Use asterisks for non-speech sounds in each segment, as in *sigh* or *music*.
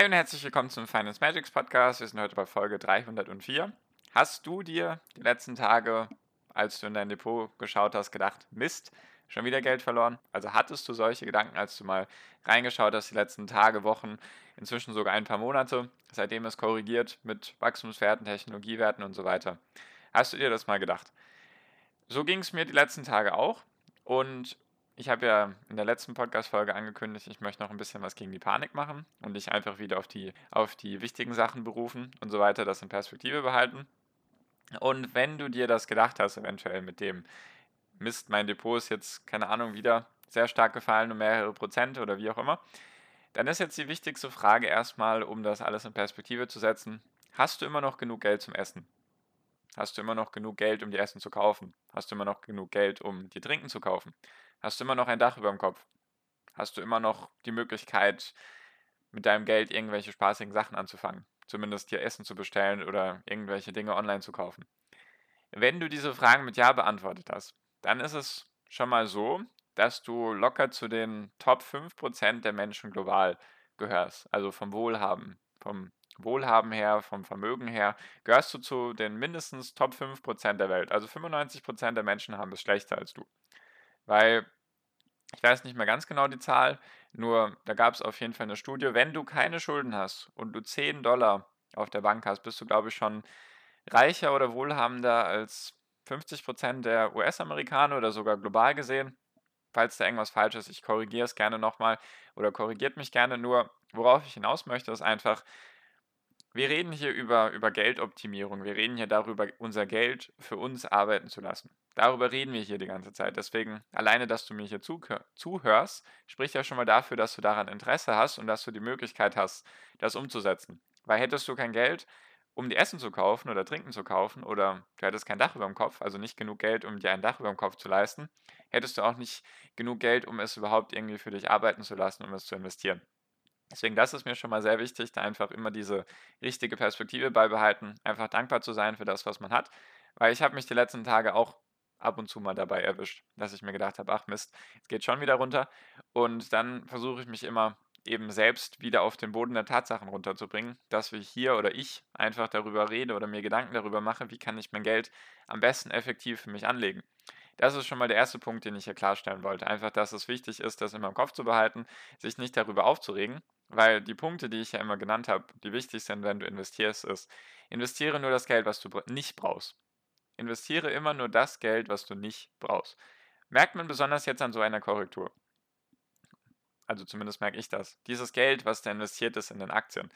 Hi und herzlich willkommen zum Finance Magics Podcast. Wir sind heute bei Folge 304. Hast du dir die letzten Tage, als du in dein Depot geschaut hast, gedacht, Mist, schon wieder Geld verloren? Also hattest du solche Gedanken, als du mal reingeschaut hast, die letzten Tage, Wochen, inzwischen sogar ein paar Monate, seitdem es korrigiert mit Wachstumswerten, Technologiewerten und so weiter? Hast du dir das mal gedacht? So ging es mir die letzten Tage auch und ich habe ja in der letzten Podcast-Folge angekündigt, ich möchte noch ein bisschen was gegen die Panik machen und dich einfach wieder auf die, auf die wichtigen Sachen berufen und so weiter, das in Perspektive behalten. Und wenn du dir das gedacht hast, eventuell mit dem Mist, mein Depot ist jetzt, keine Ahnung, wieder sehr stark gefallen um mehrere Prozent oder wie auch immer, dann ist jetzt die wichtigste Frage erstmal, um das alles in Perspektive zu setzen, hast du immer noch genug Geld zum Essen? Hast du immer noch genug Geld, um dir Essen zu kaufen? Hast du immer noch genug Geld, um dir Trinken zu kaufen? Hast du immer noch ein Dach über dem Kopf? Hast du immer noch die Möglichkeit, mit deinem Geld irgendwelche spaßigen Sachen anzufangen? Zumindest dir Essen zu bestellen oder irgendwelche Dinge online zu kaufen? Wenn du diese Fragen mit Ja beantwortet hast, dann ist es schon mal so, dass du locker zu den Top 5% der Menschen global gehörst. Also vom Wohlhaben, vom Wohlhaben her, vom Vermögen her, gehörst du zu den mindestens Top 5% der Welt. Also 95% der Menschen haben es schlechter als du. Weil, ich weiß nicht mehr ganz genau die Zahl, nur da gab es auf jeden Fall eine Studie, wenn du keine Schulden hast und du 10 Dollar auf der Bank hast, bist du, glaube ich, schon reicher oder wohlhabender als 50% der US-Amerikaner oder sogar global gesehen. Falls da irgendwas falsch ist, ich korrigiere es gerne nochmal oder korrigiert mich gerne. Nur, worauf ich hinaus möchte, ist einfach, wir reden hier über, über Geldoptimierung. Wir reden hier darüber, unser Geld für uns arbeiten zu lassen. Darüber reden wir hier die ganze Zeit. Deswegen, alleine, dass du mir hier zuhörst, spricht ja schon mal dafür, dass du daran Interesse hast und dass du die Möglichkeit hast, das umzusetzen. Weil hättest du kein Geld, um dir Essen zu kaufen oder Trinken zu kaufen oder du hättest kein Dach über dem Kopf, also nicht genug Geld, um dir ein Dach über dem Kopf zu leisten, hättest du auch nicht genug Geld, um es überhaupt irgendwie für dich arbeiten zu lassen, um es zu investieren. Deswegen, das ist mir schon mal sehr wichtig, da einfach immer diese richtige Perspektive beibehalten, einfach dankbar zu sein für das, was man hat. Weil ich habe mich die letzten Tage auch ab und zu mal dabei erwischt, dass ich mir gedacht habe, ach Mist, es geht schon wieder runter. Und dann versuche ich mich immer eben selbst wieder auf den Boden der Tatsachen runterzubringen, dass wir hier oder ich einfach darüber rede oder mir Gedanken darüber mache, wie kann ich mein Geld am besten effektiv für mich anlegen. Das ist schon mal der erste Punkt, den ich hier klarstellen wollte. Einfach, dass es wichtig ist, das immer im Kopf zu behalten, sich nicht darüber aufzuregen, weil die Punkte, die ich ja immer genannt habe, die wichtig sind, wenn du investierst, ist, investiere nur das Geld, was du nicht brauchst. Investiere immer nur das Geld, was du nicht brauchst. Merkt man besonders jetzt an so einer Korrektur. Also zumindest merke ich das. Dieses Geld, was da investiert ist in den Aktien,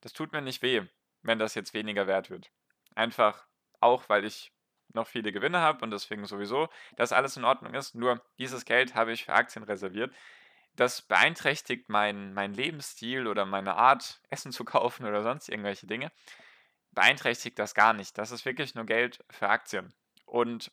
das tut mir nicht weh, wenn das jetzt weniger wert wird. Einfach auch, weil ich noch viele Gewinne habe und deswegen sowieso, dass alles in Ordnung ist. Nur dieses Geld habe ich für Aktien reserviert, das beeinträchtigt meinen mein Lebensstil oder meine Art, Essen zu *laughs* kaufen oder sonst irgendwelche Dinge, beeinträchtigt das gar nicht. Das ist wirklich nur Geld für Aktien. Und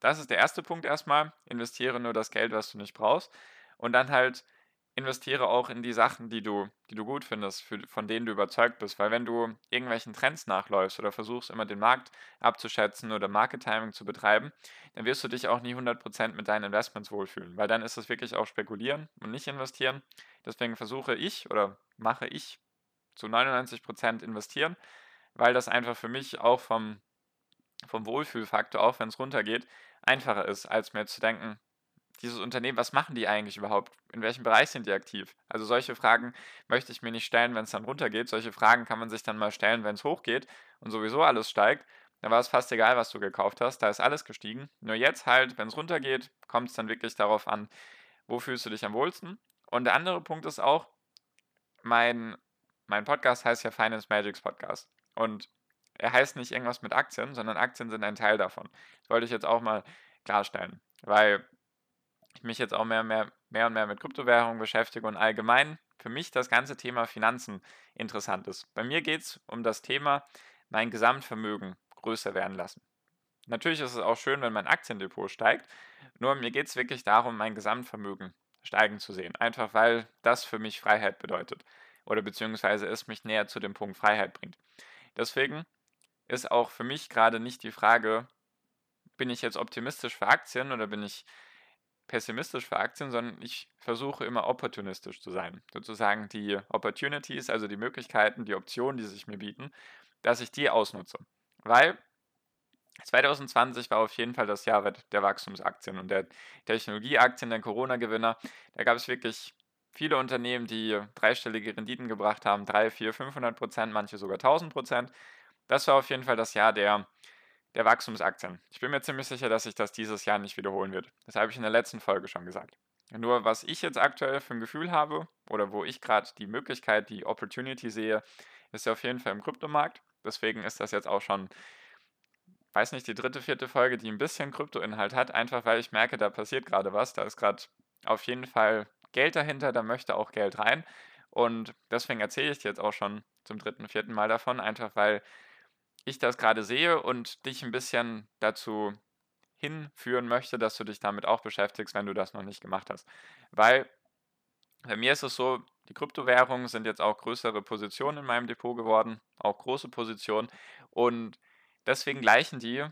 das ist der erste Punkt erstmal. Investiere nur das Geld, was du nicht brauchst. Und dann halt investiere auch in die Sachen, die du, die du gut findest, für, von denen du überzeugt bist. Weil wenn du irgendwelchen Trends nachläufst oder versuchst immer den Markt abzuschätzen oder Market Timing zu betreiben, dann wirst du dich auch nie 100% mit deinen Investments wohlfühlen. Weil dann ist es wirklich auch spekulieren und nicht investieren. Deswegen versuche ich oder mache ich zu 99% investieren, weil das einfach für mich auch vom, vom Wohlfühlfaktor, auch wenn es runtergeht, einfacher ist, als mir zu denken, dieses Unternehmen, was machen die eigentlich überhaupt? In welchem Bereich sind die aktiv? Also solche Fragen möchte ich mir nicht stellen, wenn es dann runtergeht. Solche Fragen kann man sich dann mal stellen, wenn es hochgeht und sowieso alles steigt. Da war es fast egal, was du gekauft hast. Da ist alles gestiegen. Nur jetzt halt, wenn es runtergeht, kommt es dann wirklich darauf an, wo fühlst du dich am wohlsten. Und der andere Punkt ist auch, mein, mein Podcast heißt ja Finance Magics Podcast. Und er heißt nicht irgendwas mit Aktien, sondern Aktien sind ein Teil davon. Das wollte ich jetzt auch mal klarstellen. Weil ich mich jetzt auch mehr, mehr, mehr und mehr mit Kryptowährungen beschäftige und allgemein für mich das ganze Thema Finanzen interessant ist. Bei mir geht es um das Thema mein Gesamtvermögen größer werden lassen. Natürlich ist es auch schön, wenn mein Aktiendepot steigt, nur mir geht es wirklich darum, mein Gesamtvermögen steigen zu sehen. Einfach weil das für mich Freiheit bedeutet oder beziehungsweise es mich näher zu dem Punkt Freiheit bringt. Deswegen ist auch für mich gerade nicht die Frage, bin ich jetzt optimistisch für Aktien oder bin ich pessimistisch für Aktien, sondern ich versuche immer opportunistisch zu sein. Sozusagen die Opportunities, also die Möglichkeiten, die Optionen, die sich mir bieten, dass ich die ausnutze. Weil 2020 war auf jeden Fall das Jahr der Wachstumsaktien und der Technologieaktien, der Corona-Gewinner. Da gab es wirklich viele Unternehmen, die dreistellige Renditen gebracht haben, 3, 4, 500 Prozent, manche sogar 1000 Prozent. Das war auf jeden Fall das Jahr der, der Wachstumsaktien. Ich bin mir ziemlich sicher, dass sich das dieses Jahr nicht wiederholen wird. Das habe ich in der letzten Folge schon gesagt. Nur was ich jetzt aktuell für ein Gefühl habe oder wo ich gerade die Möglichkeit, die Opportunity sehe, ist ja auf jeden Fall im Kryptomarkt. Deswegen ist das jetzt auch schon weiß nicht, die dritte, vierte Folge, die ein bisschen Kryptoinhalt hat, einfach weil ich merke, da passiert gerade was. Da ist gerade auf jeden Fall Geld dahinter, da möchte auch Geld rein. Und deswegen erzähle ich dir jetzt auch schon zum dritten, vierten Mal davon, einfach weil ich das gerade sehe und dich ein bisschen dazu hinführen möchte, dass du dich damit auch beschäftigst, wenn du das noch nicht gemacht hast. Weil bei mir ist es so, die Kryptowährungen sind jetzt auch größere Positionen in meinem Depot geworden, auch große Positionen. Und Deswegen gleichen die,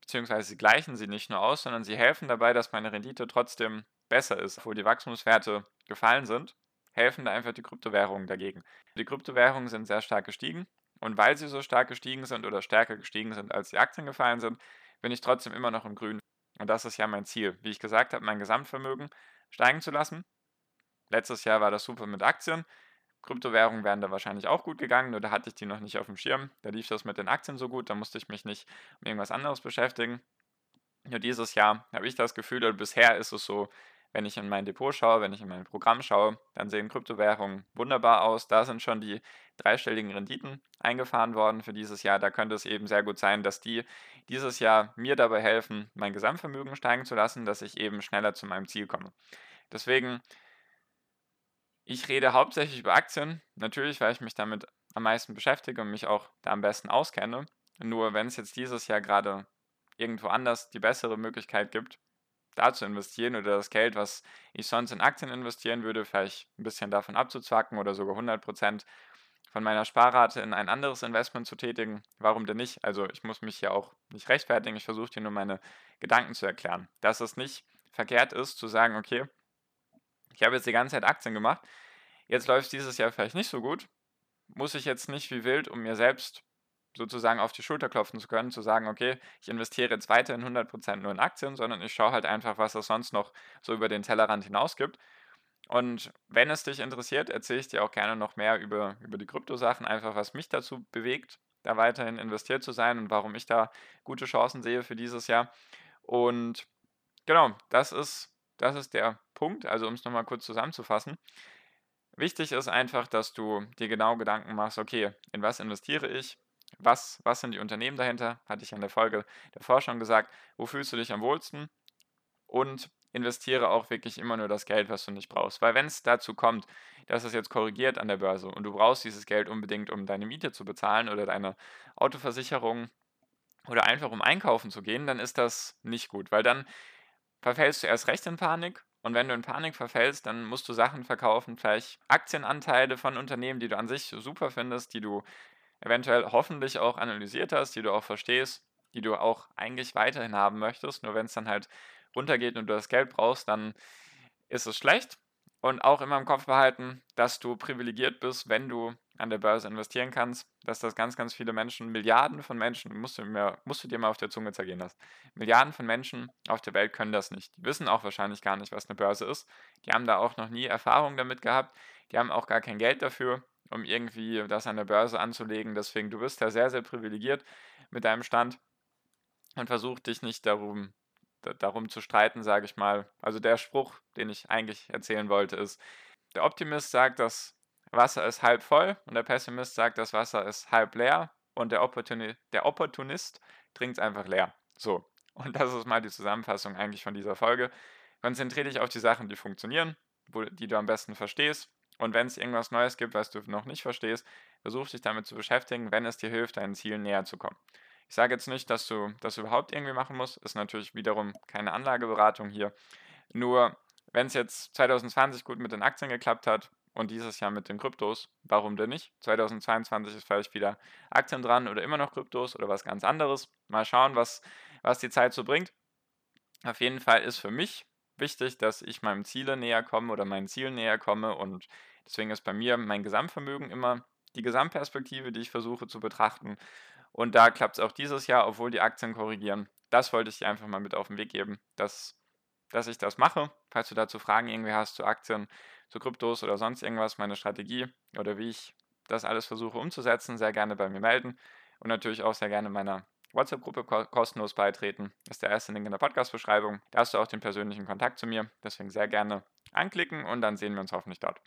beziehungsweise sie gleichen sie nicht nur aus, sondern sie helfen dabei, dass meine Rendite trotzdem besser ist, obwohl die Wachstumswerte gefallen sind, helfen da einfach die Kryptowährungen dagegen. Die Kryptowährungen sind sehr stark gestiegen und weil sie so stark gestiegen sind oder stärker gestiegen sind, als die Aktien gefallen sind, bin ich trotzdem immer noch im Grün. Und das ist ja mein Ziel. Wie ich gesagt habe, mein Gesamtvermögen steigen zu lassen. Letztes Jahr war das super mit Aktien. Kryptowährungen wären da wahrscheinlich auch gut gegangen, nur da hatte ich die noch nicht auf dem Schirm. Da lief das mit den Aktien so gut, da musste ich mich nicht um irgendwas anderes beschäftigen. Nur dieses Jahr habe ich das Gefühl, oder bisher ist es so, wenn ich in mein Depot schaue, wenn ich in mein Programm schaue, dann sehen Kryptowährungen wunderbar aus. Da sind schon die dreistelligen Renditen eingefahren worden für dieses Jahr. Da könnte es eben sehr gut sein, dass die dieses Jahr mir dabei helfen, mein Gesamtvermögen steigen zu lassen, dass ich eben schneller zu meinem Ziel komme. Deswegen ich rede hauptsächlich über Aktien, natürlich, weil ich mich damit am meisten beschäftige und mich auch da am besten auskenne. Nur wenn es jetzt dieses Jahr gerade irgendwo anders die bessere Möglichkeit gibt, da zu investieren oder das Geld, was ich sonst in Aktien investieren würde, vielleicht ein bisschen davon abzuzwacken oder sogar 100% von meiner Sparrate in ein anderes Investment zu tätigen, warum denn nicht? Also ich muss mich ja auch nicht rechtfertigen, ich versuche dir nur meine Gedanken zu erklären. Dass es nicht verkehrt ist zu sagen, okay, ich habe jetzt die ganze Zeit Aktien gemacht. Jetzt läuft es dieses Jahr vielleicht nicht so gut. Muss ich jetzt nicht wie wild, um mir selbst sozusagen auf die Schulter klopfen zu können, zu sagen, okay, ich investiere jetzt weiterhin 100% nur in Aktien, sondern ich schaue halt einfach, was es sonst noch so über den Tellerrand hinaus gibt. Und wenn es dich interessiert, erzähle ich dir auch gerne noch mehr über, über die Kryptosachen, einfach was mich dazu bewegt, da weiterhin investiert zu sein und warum ich da gute Chancen sehe für dieses Jahr. Und genau, das ist das ist der Punkt. Also um es nochmal kurz zusammenzufassen. Wichtig ist einfach, dass du dir genau Gedanken machst, okay, in was investiere ich? Was, was sind die Unternehmen dahinter? Hatte ich in der Folge davor schon gesagt. Wo fühlst du dich am wohlsten? Und investiere auch wirklich immer nur das Geld, was du nicht brauchst. Weil wenn es dazu kommt, dass es jetzt korrigiert an der Börse und du brauchst dieses Geld unbedingt, um deine Miete zu bezahlen oder deine Autoversicherung oder einfach um einkaufen zu gehen, dann ist das nicht gut, weil dann verfällst du erst recht in Panik. Und wenn du in Panik verfällst, dann musst du Sachen verkaufen, vielleicht Aktienanteile von Unternehmen, die du an sich super findest, die du eventuell hoffentlich auch analysiert hast, die du auch verstehst, die du auch eigentlich weiterhin haben möchtest. Nur wenn es dann halt runtergeht und du das Geld brauchst, dann ist es schlecht. Und auch immer im Kopf behalten, dass du privilegiert bist, wenn du an der Börse investieren kannst, dass das ganz, ganz viele Menschen, Milliarden von Menschen, musst du, mir, musst du dir mal auf der Zunge zergehen lassen. Milliarden von Menschen auf der Welt können das nicht. Die wissen auch wahrscheinlich gar nicht, was eine Börse ist. Die haben da auch noch nie Erfahrung damit gehabt. Die haben auch gar kein Geld dafür, um irgendwie das an der Börse anzulegen. Deswegen, du bist da sehr, sehr privilegiert mit deinem Stand und versuch dich nicht darum, darum zu streiten, sage ich mal. Also der Spruch, den ich eigentlich erzählen wollte, ist, der Optimist sagt, dass Wasser ist halb voll und der Pessimist sagt, das Wasser ist halb leer und der, Opportuni der Opportunist trinkt es einfach leer. So, und das ist mal die Zusammenfassung eigentlich von dieser Folge. Konzentriere dich auf die Sachen, die funktionieren, wo, die du am besten verstehst Und wenn es irgendwas Neues gibt, was du noch nicht verstehst, versuch dich damit zu beschäftigen, wenn es dir hilft, deinen Zielen näher zu kommen. Ich sage jetzt nicht, dass du das überhaupt irgendwie machen musst. Ist natürlich wiederum keine Anlageberatung hier. Nur, wenn es jetzt 2020 gut mit den Aktien geklappt hat und dieses Jahr mit den Kryptos, warum denn nicht? 2022 ist vielleicht wieder Aktien dran oder immer noch Kryptos oder was ganz anderes. Mal schauen, was, was die Zeit so bringt. Auf jeden Fall ist für mich wichtig, dass ich meinem Ziele näher komme oder meinen Zielen näher komme und deswegen ist bei mir mein Gesamtvermögen immer die Gesamtperspektive, die ich versuche zu betrachten. Und da klappt es auch dieses Jahr, obwohl die Aktien korrigieren. Das wollte ich dir einfach mal mit auf den Weg geben, dass, dass ich das mache. Falls du dazu Fragen irgendwie hast zu Aktien, zu Kryptos oder sonst irgendwas, meine Strategie oder wie ich das alles versuche umzusetzen, sehr gerne bei mir melden und natürlich auch sehr gerne meiner WhatsApp-Gruppe kostenlos beitreten. Das ist der erste Link in der Podcast-Beschreibung. Da hast du auch den persönlichen Kontakt zu mir. Deswegen sehr gerne anklicken und dann sehen wir uns hoffentlich dort.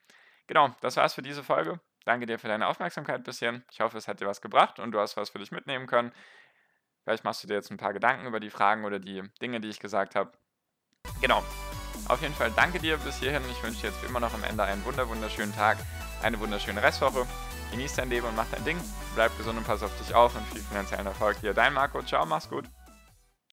Genau, das war's für diese Folge. Danke dir für deine Aufmerksamkeit bisher. Ich hoffe, es hat dir was gebracht und du hast was für dich mitnehmen können. Vielleicht machst du dir jetzt ein paar Gedanken über die Fragen oder die Dinge, die ich gesagt habe. Genau. Auf jeden Fall danke dir bis hierhin. Ich wünsche dir jetzt wie immer noch am Ende einen wunderschönen Tag, eine wunderschöne Restwoche. Genieß dein Leben und mach dein Ding. Bleib gesund und pass auf dich auf und viel finanziellen Erfolg dir. Dein Marco. Ciao, mach's gut.